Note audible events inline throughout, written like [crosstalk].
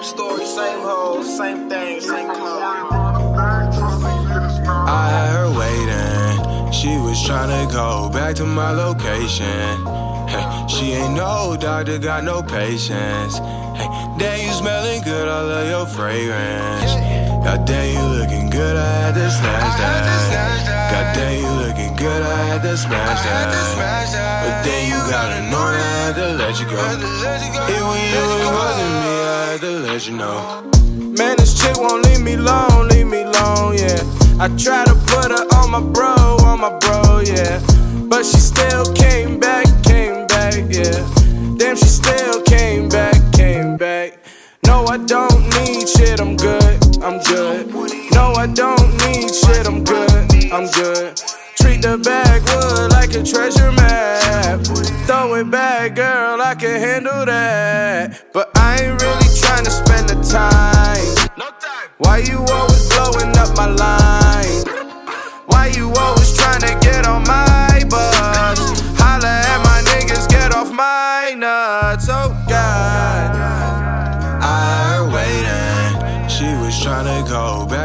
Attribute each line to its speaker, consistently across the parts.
Speaker 1: Same story, same hoes, same thing, same clothes.
Speaker 2: I had her waiting. She was trying to go back to my location. Hey, she ain't no doctor, got no patience. Hey, damn, you smelling good, I love your fragrance. God damn, you looking good, I had to snatch that. God damn, you looking good, I had to smash that. But then you gotta know that I had to let you go. It was you, it wasn't me, I had to let you know.
Speaker 1: Man, this chick won't leave me alone, leave me alone, yeah. I try to put her on my bro, on my bro, yeah. But she still came back, came back, yeah. Damn, she still came back, came back. No, I don't need shit, I'm good, I'm good. No, I don't need shit, I'm good, I'm good. Treat the backwood like a treasure map. Throw it back, girl, I can handle that. But I ain't really trying to spend the time. Why you always blowing up my line? Why you always trying to get on my bus? Holla at my niggas, get off my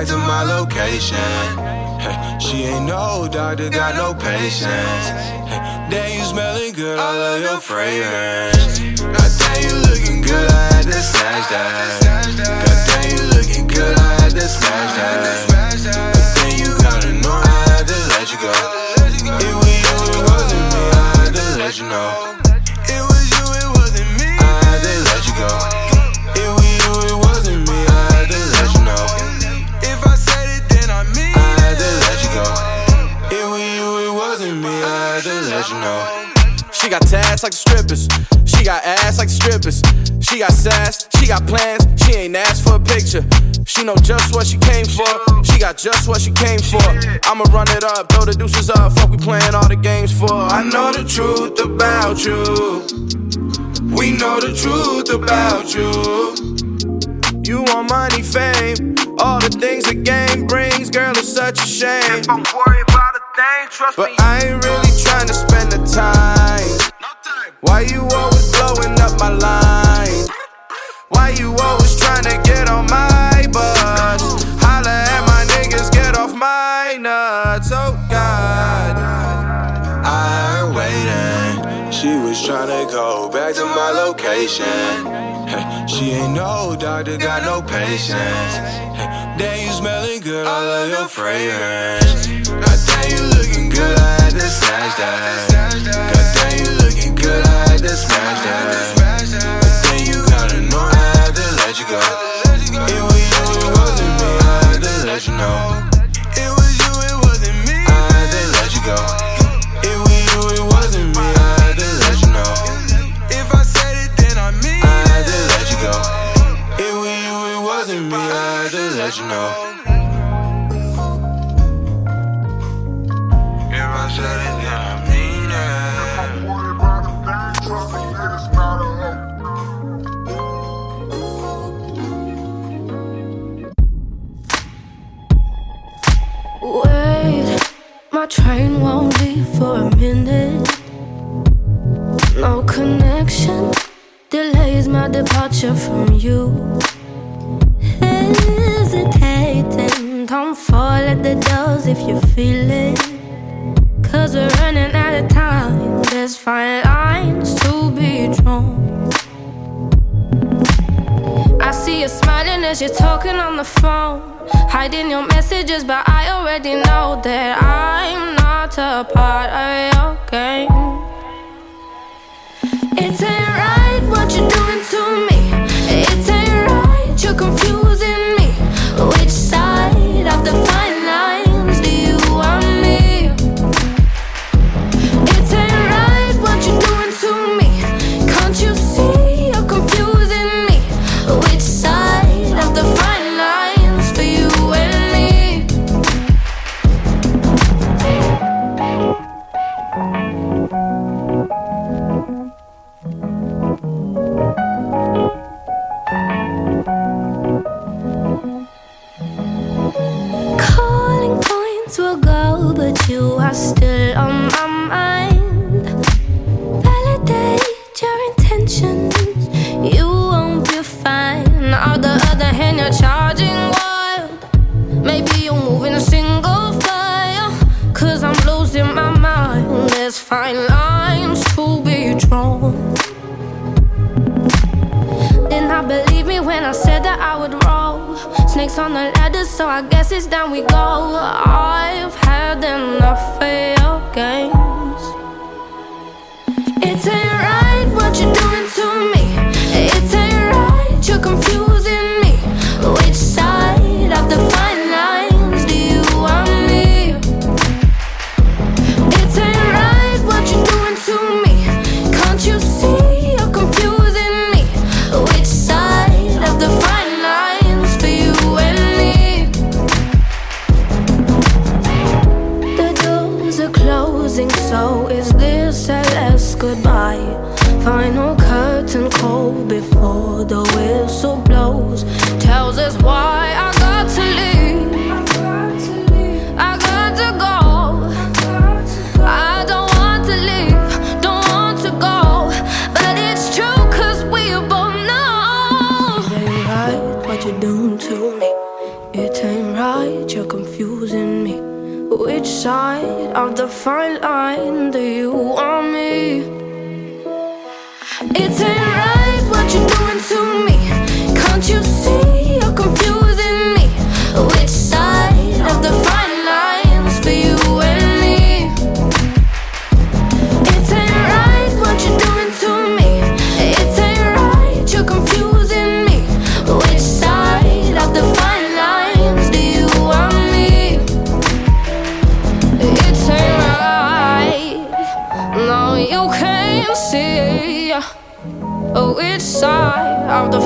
Speaker 2: back to my location. Hey, she ain't no doctor, got no patience. Hey, damn, you smelling good, I love your fragrance. God damn, you looking good, I had to snatch that. God damn, you looking good, I had to smash that. But then you gotta know I had to let you go. It was you, it wasn't me, I had to let you know. It was you, it wasn't me, I had to let you go.
Speaker 1: She got tats like the strippers. She got ass like the strippers. She got sass. She got plans. She ain't asked for a picture. She know just what she came for. She got just what she came for. I'ma run it up, throw the deuces up. Fuck, we playing all the games for. I know the truth about you. We know the truth about you. You want money, fame, all the things the game brings. Girl, it's such a shame.
Speaker 3: Don't worry about a thing, trust
Speaker 1: But
Speaker 3: me.
Speaker 1: I ain't really trying to spend the time. Why you always blowing up my line? Why you always trying to get on my bus?
Speaker 2: Hey, she ain't no doctor, got no patience. Damn, you smelling good, I love your fragrance. God damn, you looking good, I had to snatch that. God damn, you looking good, I had to smash that. But then you gotta know I had to let you go.
Speaker 4: As you're talking on the phone. Hiding your messages, but I already know that I'm not a part of your game. It ain't that I would roll. Snakes on the ladder, so I guess it's down we go. I've had enough of your games. It ain't right what you're doing to me. It ain't right, you're confusing of the fine line. Do you want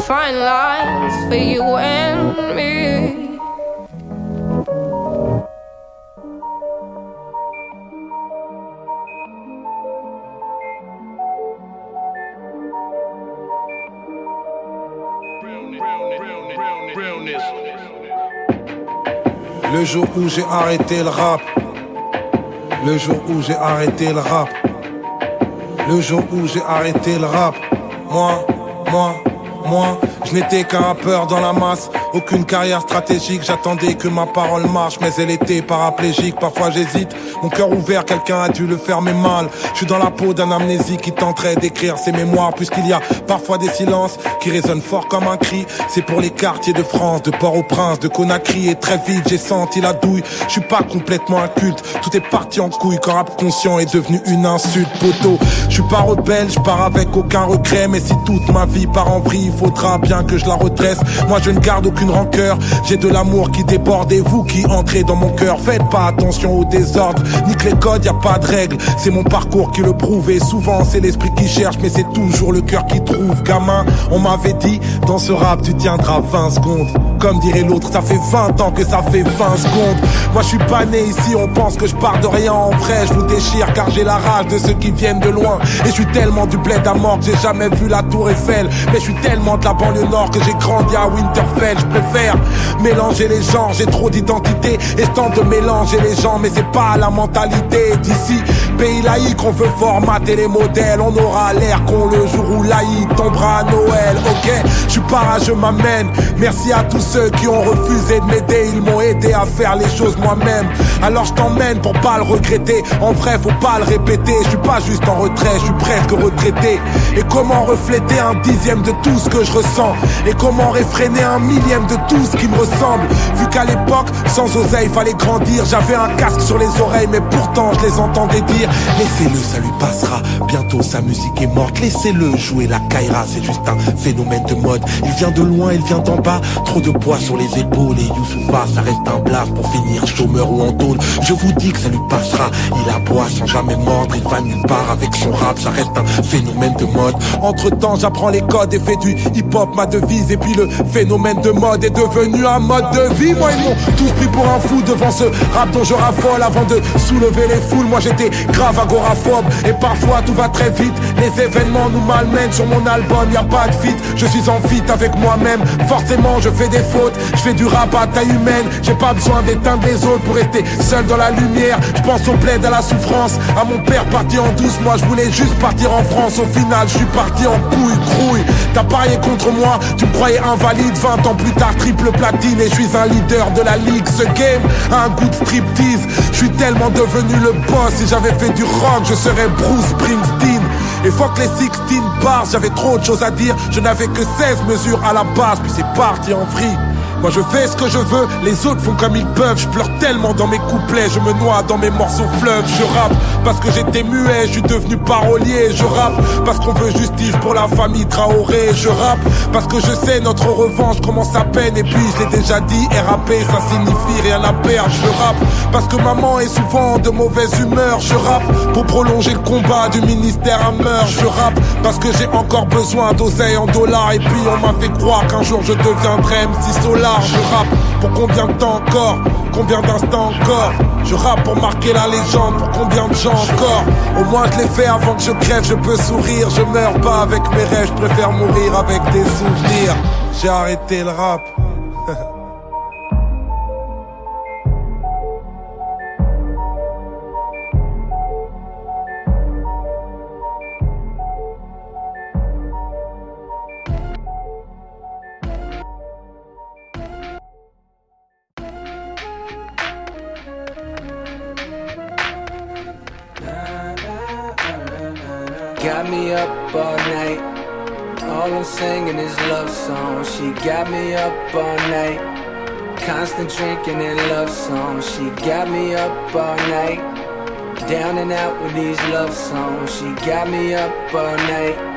Speaker 4: fine lines for you and me.
Speaker 5: Le jour où j'ai arrêté le rap. Le jour où j'ai arrêté le rap. Le jour où j'ai arrêté le rap. Moi, moi, moi, je n'étais qu'un rappeur dans la masse. Aucune carrière stratégique, j'attendais que ma parole marche, mais elle était paraplégique. Parfois j'hésite, mon cœur ouvert, quelqu'un a dû le fermer mal. Je suis dans la peau d'un amnésique qui tenterait d'écrire ses mémoires, puisqu'il y a parfois des silences qui résonnent fort comme un cri. C'est pour les quartiers de France, de Port-au-Prince, de Conakry, et très vite j'ai senti la douille. Je suis pas complètement inculte, tout est parti en couille quand rap conscient est devenu une insulte, poteau. Je suis pas rebelle, je pars avec aucun regret, mais si toute ma vie part en vrille, il faudra bien que je la redresse. Moi je ne garde rancœur, j'ai de l'amour qui déborde et vous qui entrez dans mon cœur. Faites pas attention au désordre, nique les codes, y a pas de règles. C'est mon parcours qui le prouve et souvent c'est l'esprit qui cherche, mais c'est toujours le cœur qui trouve. Gamin, on m'avait dit, dans ce rap tu tiendras 20 secondes. Comme dirait l'autre, ça fait 20 ans que ça fait 20 secondes. Moi je suis pas né ici, on pense que je pars de rien en vrai. Je vous déchire car j'ai la rage de ceux qui viennent de loin. Et je suis tellement du bled à mort que j'ai jamais vu la tour Eiffel. Mais je suis tellement de la banlieue nord que j'ai grandi à Winterfell. Préfère mélanger les genres, j'ai trop d'identité. Et tente de mélanger les gens, mais c'est pas la mentalité d'ici. Pays laïque, on veut formater les modèles. On aura l'air qu'on le jour où laïque tombera à Noël. Ok, je suis pas je m'amène. Merci à tous ceux qui ont refusé de m'aider. Ils m'ont aidé à faire les choses moi-même. Alors je t'emmène pour pas le regretter. En vrai, faut pas le répéter. Je suis pas juste en retrait, je suis presque retraité. Et comment refléter un dixième de tout ce que je ressens? Et comment réfréner un millième de tout ce qui me ressemble Vu qu'à l'époque, sans oseille, fallait grandir. J'avais un casque sur les oreilles, mais pourtant je les entendais dire Laissez-le, ça lui passera. Bientôt sa musique est morte. Laissez-le jouer la Kaira, c'est juste un phénomène de mode. Il vient de loin, il vient d'en bas. Trop de poids sur les épaules. Et Youssoufa, ça reste un blast pour finir chômeur ou en. Je vous dis que ça lui passera. Il aboie sans jamais mordre. Il va nulle part avec son rap, ça reste un phénomène de mode. Entre temps, j'apprends les codes et fais du hip-hop ma devise. Et puis le phénomène de mode est devenu un mode de vie. Moi, ils m'ont tous pris pour un fou devant ce rap dont je raffole avant de soulever les foules. Moi, j'étais grave agoraphobe. Et parfois, tout va très vite. Les événements nous malmènent. Sur mon album, y a pas de fit. Je suis en fit avec moi-même. Forcément, je fais des fautes. Je fais du rap à taille humaine. J'ai pas besoin d'éteindre les autres pour rester seul dans la lumière. Je pense au plaid, à la souffrance. À mon père parti en douce. Moi, je voulais juste partir en France. Au final, je suis parti en couille, crouille. T'as parié contre moi. Tu me croyais invalide. 20 ans plus tard, triple platine. Et je suis un leader de la ligue. Ce game a un goût de striptease. Je suis tellement devenu le boss. Si j'avais fait du rock, je serais Bruce Springsteen. Et Fuck les 16 bars, j'avais trop de choses à dire. Je n'avais que 16 mesures à la base, puis c'est parti en vrille. Moi je fais ce que je veux, les autres font comme ils peuvent. Je pleure tellement dans mes couplets, je me noie dans mes morceaux fleuves. Je rappe parce que j'étais muet, je suis devenu parolier. Je rappe parce qu'on veut justice pour la famille Traoré. Je rappe parce que je sais notre revanche commence à peine. Et puis je l'ai déjà dit, RAP ça signifie rien à perdre. Je rappe parce que maman est souvent de mauvaise humeur. Je rappe pour prolonger le combat du ministère à meurtre. Je rappe parce que j'ai encore besoin d'oseille en dollars. Et puis on m'a fait croire qu'un jour je deviendrai MC Solar. Je rappe pour combien de temps encore? Combien d'instants encore? Je rappe pour marquer la légende Pour combien de gens encore? Au moins je l'ai fait avant que je crève Je peux sourire. Je meurs pas avec mes rêves Je préfère mourir avec des souvenirs. J'ai arrêté le rap [laughs]
Speaker 6: up all night. All I'm singing is love songs. She got me up all night. Constant drinking and love songs. She got me up all night. Down and out with these love songs. She got me up all night.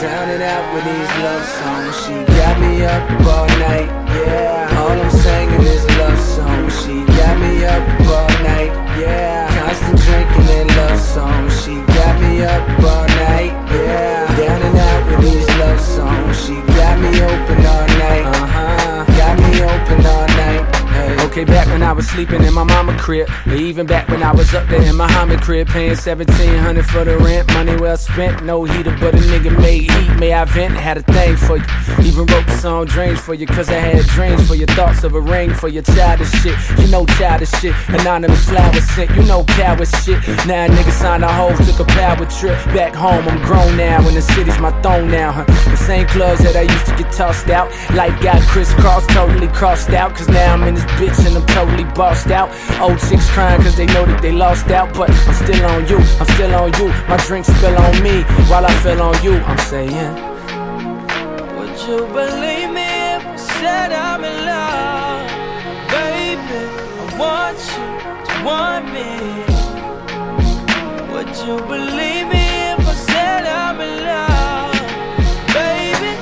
Speaker 6: Drowning out with these love songs. She got me up all night. Yeah. All I'm singing is love songs. She got me up all night. Yeah. Constant drinking and love songs. She got me up all night. Yeah. Down and out with these love songs. She got me open all night. Uh huh. Got me open all night. Okay, back when I was sleeping in my mama crib, or even back when I was up there in my Muhammad crib, paying 1700 for the rent, money well spent, no heater, but a nigga made heat. May I vent? Had a thing for you. Even wrote the song Dreams for you, cause I had dreams for your thoughts of a ring for your childish shit. You know childish shit. Anonymous flowers sent, you know coward shit. Now nigga signed a hoe, took a power trip. Back home, I'm grown now, and the city's my throne now, huh? The same clubs that I used to get tossed out. Life got crisscrossed, totally crossed out, cause now I'm in this bitch and I'm totally bossed out. Old chicks crying cause they know that they lost out, but I'm still on you, I'm still on you. My drink spill on me while I feel on you. I'm saying,
Speaker 7: Would you believe me if I said I'm in love? Baby, I want you to want me. Would you believe me if I said I'm in love? Baby,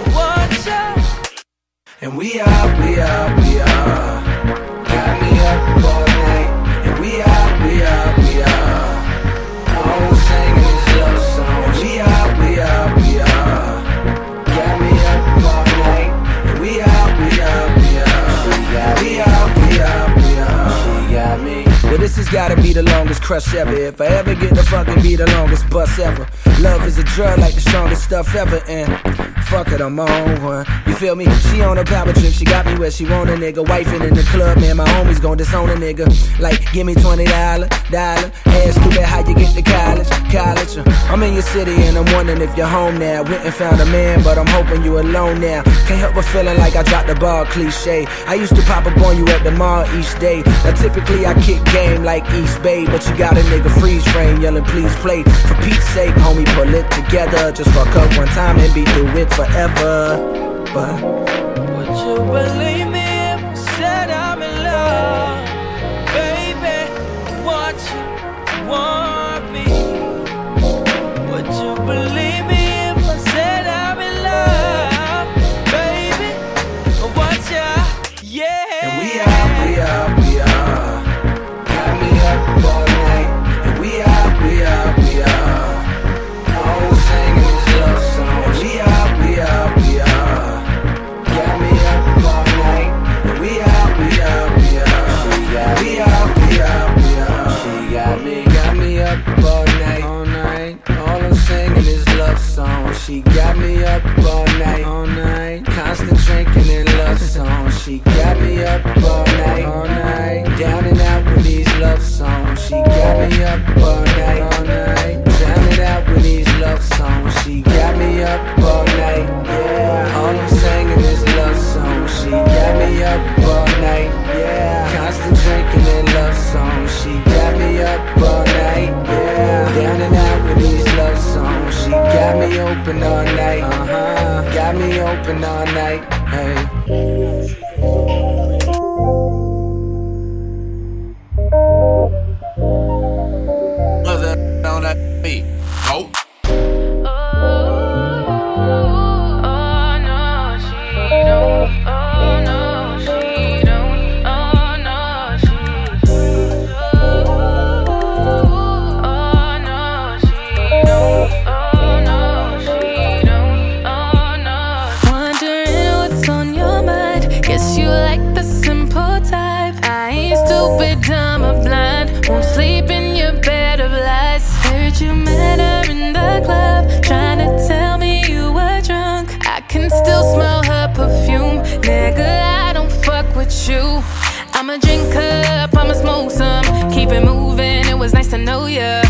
Speaker 7: I want you.
Speaker 6: and we are, we are, we are. Gotta be the longest crush ever. If I ever get to fucking be the longest bus ever. Love is a drug like the strongest stuff ever, and fuck it, I'm on one. You feel me? She on a power trip, she got me where she want a nigga. Wifing in the club, man, my homies gon' disown a nigga. Like, give me $20, dollar. Ass stupid, how you get to college? College. uh, I'm in your city and I'm wondering if you're home now. Went and found a man, but I'm hoping you alone now. Can't help but feeling like I dropped the ball, cliche. I used to pop up on you at the mall each day. Now typically I kick game like East Bay, but you got a nigga freeze frame yelling, please play. For Pete's sake, homie, pull it together. Just fuck up one time and be through it forever. But
Speaker 7: Would you believe me
Speaker 6: open all night. Uh-huh. Got me open all night. Hey. drink up, I'ma smoke some. Keep it moving, it was nice to know ya.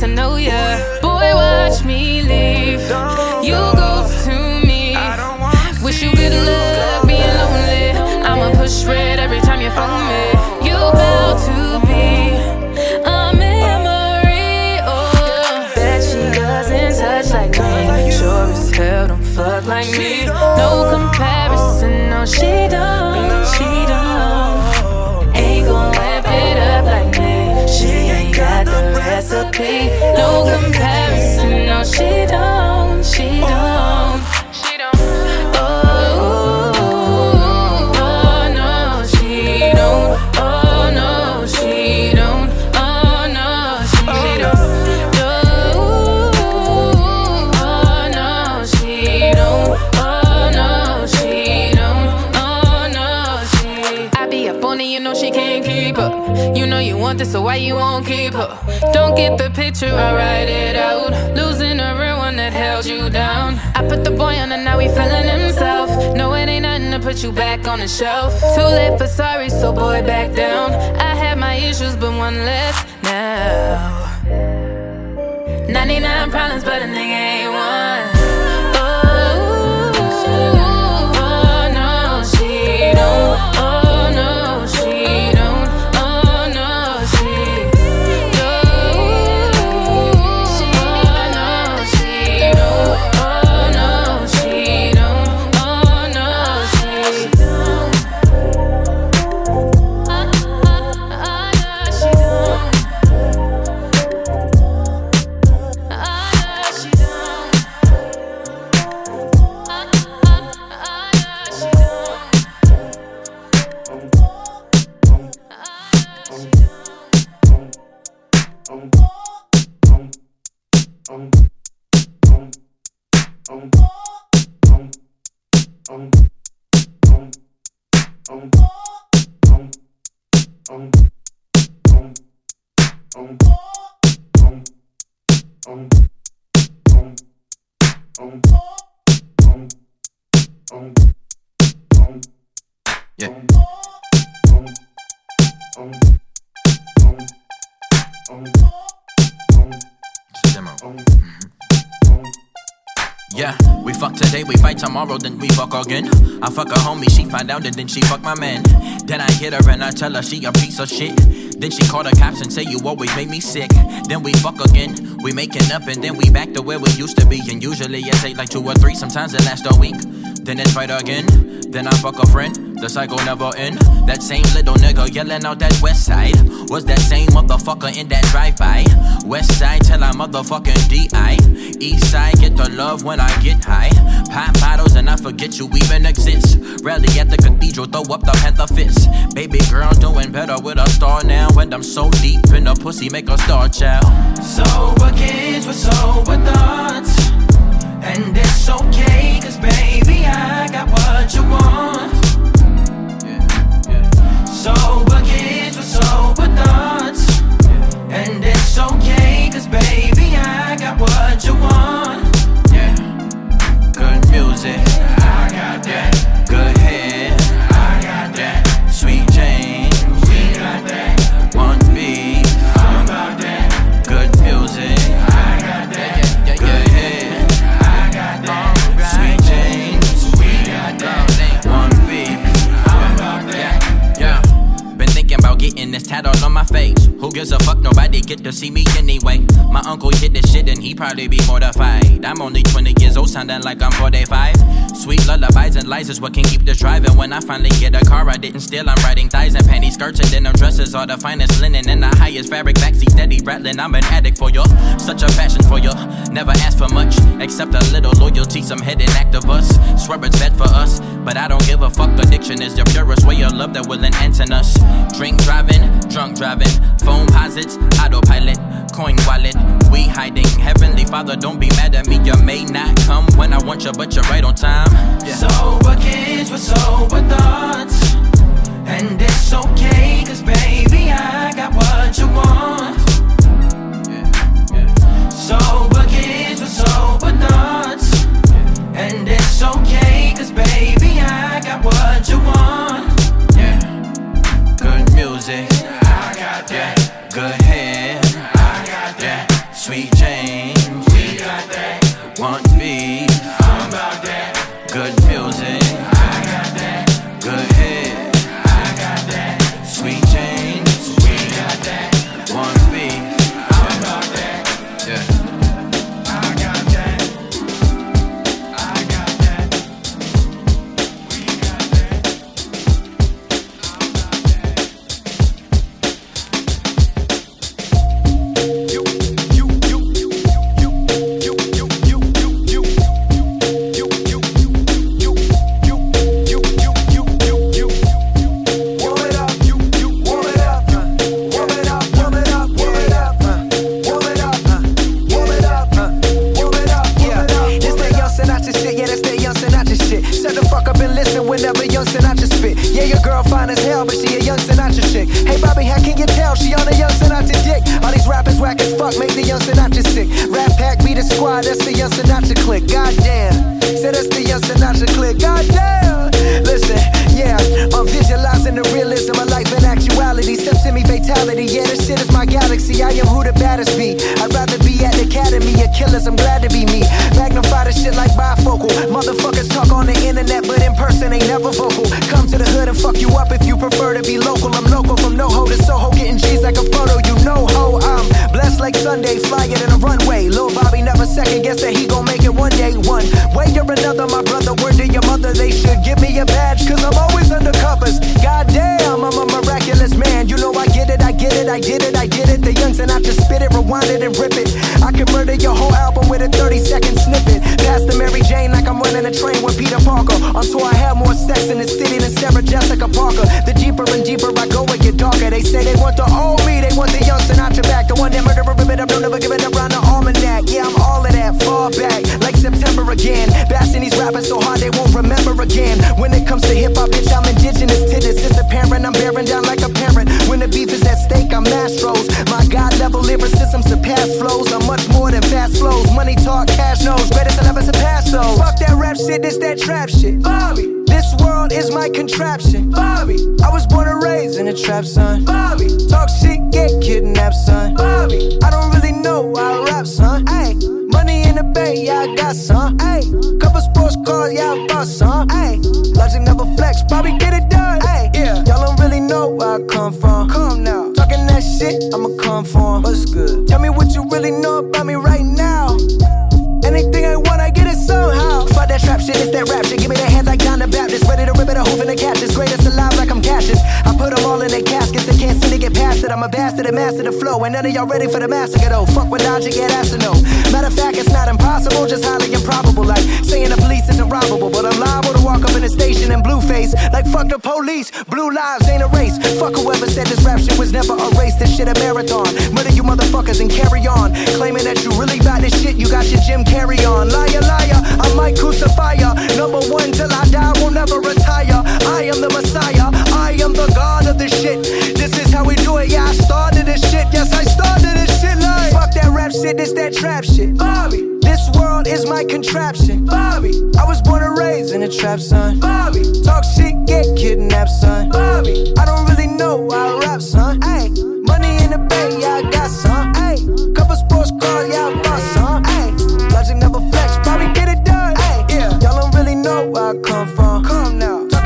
Speaker 6: to know ya. Boy, watch me leave. You ghost to me. Wish you good luck being lonely. I'ma push red every time you phone me. You bow to be a memory. Oh, she doesn't touch like me. Sure as hell don't fuck like me. No comparison, no, she don't. No comparison, no, she don't. Oh. want this, so why you won't keep her? Don't get the picture, I write it out. Losing a real one that held you down. I put the boy on and now he feeling himself. No, it ain't nothing to put you back on the shelf. Too late for sorry, so boy, back down. I had
Speaker 8: my issues, but one less now. 99 problems, but a nigga ain't
Speaker 9: one. Then we fuck again. I fuck a homie, she find out and then she fuck my man. Then I hit her and I tell her she a piece of shit.
Speaker 10: Then she call the cops and say you always make me sick. Then we fuck again, we making up and then we back to where we used to be. And usually it take like two or three, sometimes it lasts a week. Then it's fight again, then I fuck a friend. The cycle never end. That same little nigga yelling out that west side. Was that same motherfucker in that drive-by? West side till I motherfucking DI. East side get the love when I get high. Pop bottles and I forget you even exist. Rally at the cathedral, throw up the panther fist. Baby girl doing better with a star now. And I'm so deep in the pussy, make a star child.
Speaker 6: Sober kids with sober thoughts. And it's okay, cause baby, I got what you want. Sober kids with sober thoughts. And it's okay, cause baby, I got what you want.
Speaker 10: Yeah. Good music. I got that. Good head. This tattooed on my face. Who gives a fuck? Nobody get to see me anyway. My uncle hit this shit and he probably be mortified. I'm only 20 years old, sounding like I'm 45. Sweet lullabies and lies is what can keep this driving. When I finally get a car, I didn't steal. I'm riding thighs and panty skirts and denim dresses. All the finest linen and the highest fabric. Backseat steady rattling. I'm an addict for you. Such a passion for you. Never ask for much except a little loyalty. Some hidden act of us. Swear it's bad for us, but I don't give a fuck. Addiction is the purest way of love that will enhance in us. Drink driving, drunk driving, phone posits, autopilot, coin wallet. We hiding. Heavenly Father, don't be mad at me. You may not come when I want you, but you're right on time. Yeah.
Speaker 6: Sober kids with sober thoughts. And it's okay, cause baby, I got what you want. Sober kids with sober thoughts. And it's okay, cause baby, I got what you want.
Speaker 10: Yeah. Good music. I got that. Good head.
Speaker 11: Bobby, how can you tell she on a young Sinatra dick? All these rappers whack as fuck, make the young Sinatra sick. Rap pack, be the squad, that's the young Sinatra click. Goddamn. Say that's the young Sinatra click. Goddamn. Listen, yeah, I'm visualizing the realism of life and actuality. Steps in me fatality. Yeah, this shit is my galaxy. I am who the baddest be. I'd rather be at the academy of killers. I'm glad to be me. Magnify the shit like bifocal. Motherfuckers talk on the internet, but in person ain't never vocal. Come to the hood and fuck you up if you prefer to be local. I'm local from NoHo to Soho, getting G's like a photo. You know ho, I'm blessed like Sunday, flyer than a runway. Lil Bobby never second guess that he gon' make it one day. One way or another, my brother. Word to your mother, they should give me a badge, cause I'm always under covers. Goddamn, I'm a miraculous man. You know I get it, I get it, I get it, I get it. The youngs and I just spit it, rewind it and rip it. I can murder your whole album with a 30 second snippet. Pass the Mary Jane like I'm running a train with Peter Parker. Until I have more sex in the city than Sarah Jessica Parker. The deeper and deeper I go, it get darker. They say they want the old When it comes to hip hop, bitch, I'm indigenous to this. It's apparent I'm bearing down like a parent. When the beef is at stake, I'm Mastros. My God level lyricism surpass flows. I'm flows. Money talk, cash knows. Greatest I'll ever surpass those. Fuck that rap shit, this that trap shit. Bobby, this world is my contraption. Bobby, I was born and raised in a trap, son. Bobby, talk shit, get kidnapped, son. Bobby, I don't really know how I rap, son. Ay, money in the bank, yeah, I got some. Ay, couple sports cars, yeah, I bought some. Ay, logic never flex, Bobby, get it done. Ay, yeah, y'all don't really know where I come from. Come now, that shit, I'ma come for him. What's good? Tell me what you really know about me right now. Anything I want, I get it somehow. Fuck that trap shit, it's that rap shit. Give me that head like John the Baptist. Ready to rip it a hoof in the catches. Greatest alive like I'm Cassius. I put them all in their caskets. They can't seem to get past it. I'm a bastard and master the flow. And none of y'all ready for the massacre though. Fuck with dodge, you get to know. Matter of fact, it's not impossible, just highly improbable. Like saying the police isn't robbable. But I'm liable to walk up in the station in blue face. Like fuck the police. Blue lives ain't a race. Fuck whoever said this rap shit was never a race. This shit a marathon. Murder you motherfuckers and carry on. Claiming that you really got this shit. You got your Jim carry on. Liar, liar. I might crucify ya. Number one till I die. Will never retire. I am the Messiah. I am the God of this shit. This is how we do it. Yeah, I started this shit. Yes, I started this shit. Like fuck that rap shit. This that trap shit. Bobby. This world is my contraption. Bobby. I was born and raised in a trap, son. Bobby. Talk shit, get kidnapped, son. Bobby. I don't really know how I rap, son. Hey. Money in the bank, yeah, I got some. Hey. Couple sports cars, yeah, I bought some. Hey. Logic never get it done. Hey. Yeah. Y'all don't really know where I come from. Come now.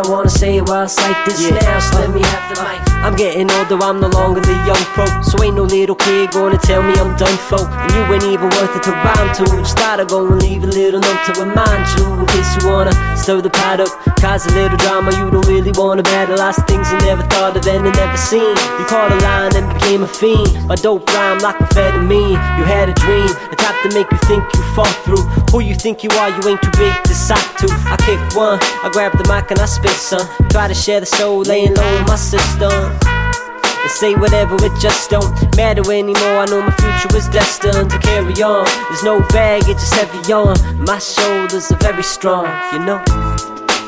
Speaker 11: I
Speaker 12: wanna say it while I cite this now. So let me have the mic. I'm getting older, I'm no longer the young pro. So ain't no little kid gonna tell me I'm done for. And you ain't even worth it to rhyme to. Just thought I'd go and leave a little note to remind you. In case you wanna stir the pot up, cause a little drama you don't really wanna battle. Lots of things you never thought of and never seen. You caught a line and became a fiend. My dope rhyme like amphetamine. You had a dream, the type to make you think you fought through. Who you think you are, you ain't too big to sock to. I kick one, I grab the mic and I spit some. Try to share the soul, laying low in my system. They say whatever, it just don't matter anymore. I know my future was destined to carry on. There's no baggage, it's heavy on. My shoulders are very strong, you know.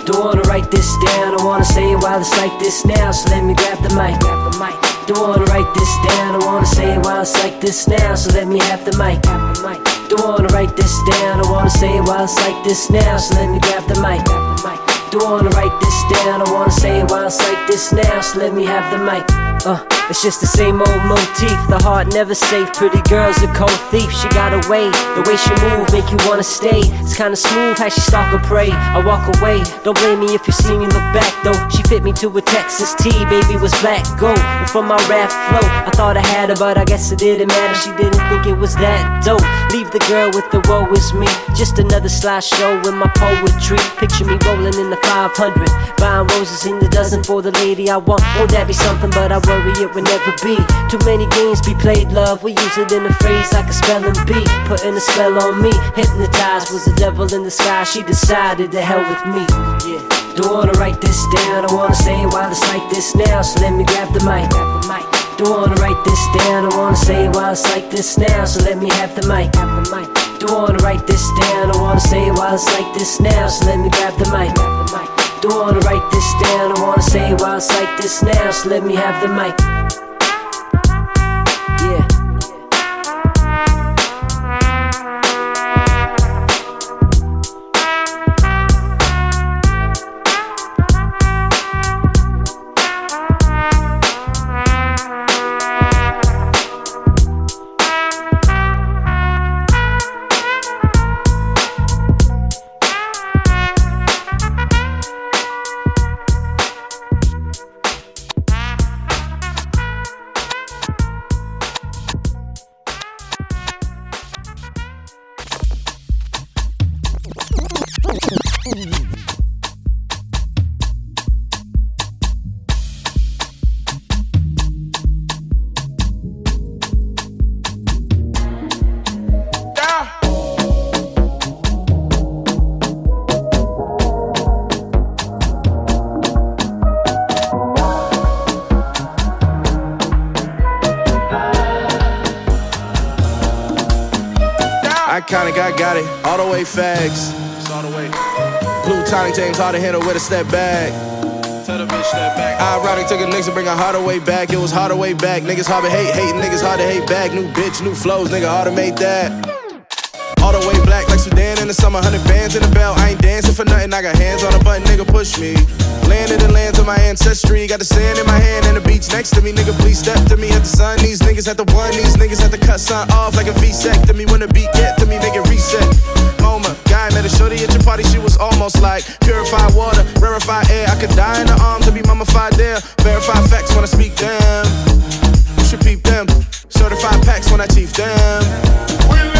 Speaker 12: Don't wanna write this down, I wanna say it while it's like this now. So let me grab the mic. Grab the mic. Don't wanna write this down, I wanna say it while it's like this now. So let me have the mic. Grab the mic. Don't wanna write this down, I wanna say it while it's like this now. So let me grab the mic. Grab the mic. Don't wanna write this down, I wanna say it while it's like this now. So let me have the mic. Uh, it's just the same old motif. The heart never safe. Pretty girl's a cold thief. She got away. The way she move make you wanna stay. It's kinda smooth how she stalk or prey. I walk away. Don't blame me if you see me look back though. She fit me to a Texas T. Baby was black gold. And from my rap flow, I thought I had her, but I guess it didn't matter. She didn't think it was that dope. Leave the girl with the woe is me. Just another slideshow with my poetry. Picture me rolling in the 500. Buying roses in the dozen for the lady I want. Won't that be something? But I worry it would never be. Too many games be played, love. We use it in a phrase like a spelling bee. Putting a spell on me. Hypnotized was the devil in the sky. She decided to hell with me. Yeah. Don't wanna write this down. I wanna say it while it's like this now. So let me grab the mic. Grab the mic. Don't wanna write this down. I wanna say it while it's like this now. So let me have the mic. The mic. Don't wanna write this down. I wanna say it while it's like this now. So let me grab the mic. Grab the mic. Don't wanna write this down. I wanna say it while it's like this now. So let me have the mic.
Speaker 1: It, all the way fags. Blue tonic James hard to handle with a step back. I Ironic, took a to bring a harder way back. It was harder way back. Niggas hard to hate, hating niggas hard to hate back. New bitch, new flows, nigga, automate that. All the way black like Sudan in the summer, hundred bands in the belt. I ain't dancing for nothing. I got hands on a button, nigga, push me. Landed in lands of my ancestry. Got the sand in my hand and the beach next to me. Nigga, please step to me at the sun. These niggas had to one. These niggas had to cut sun off like a vasectomy. When the beat get to me, make it reset. Moma, guy met a shorty at your party. She was almost like purified water, rarefied air. I could die in the arms to be mummified there. Verify facts when I speak them. You should peep them. Certified packs when I chief them.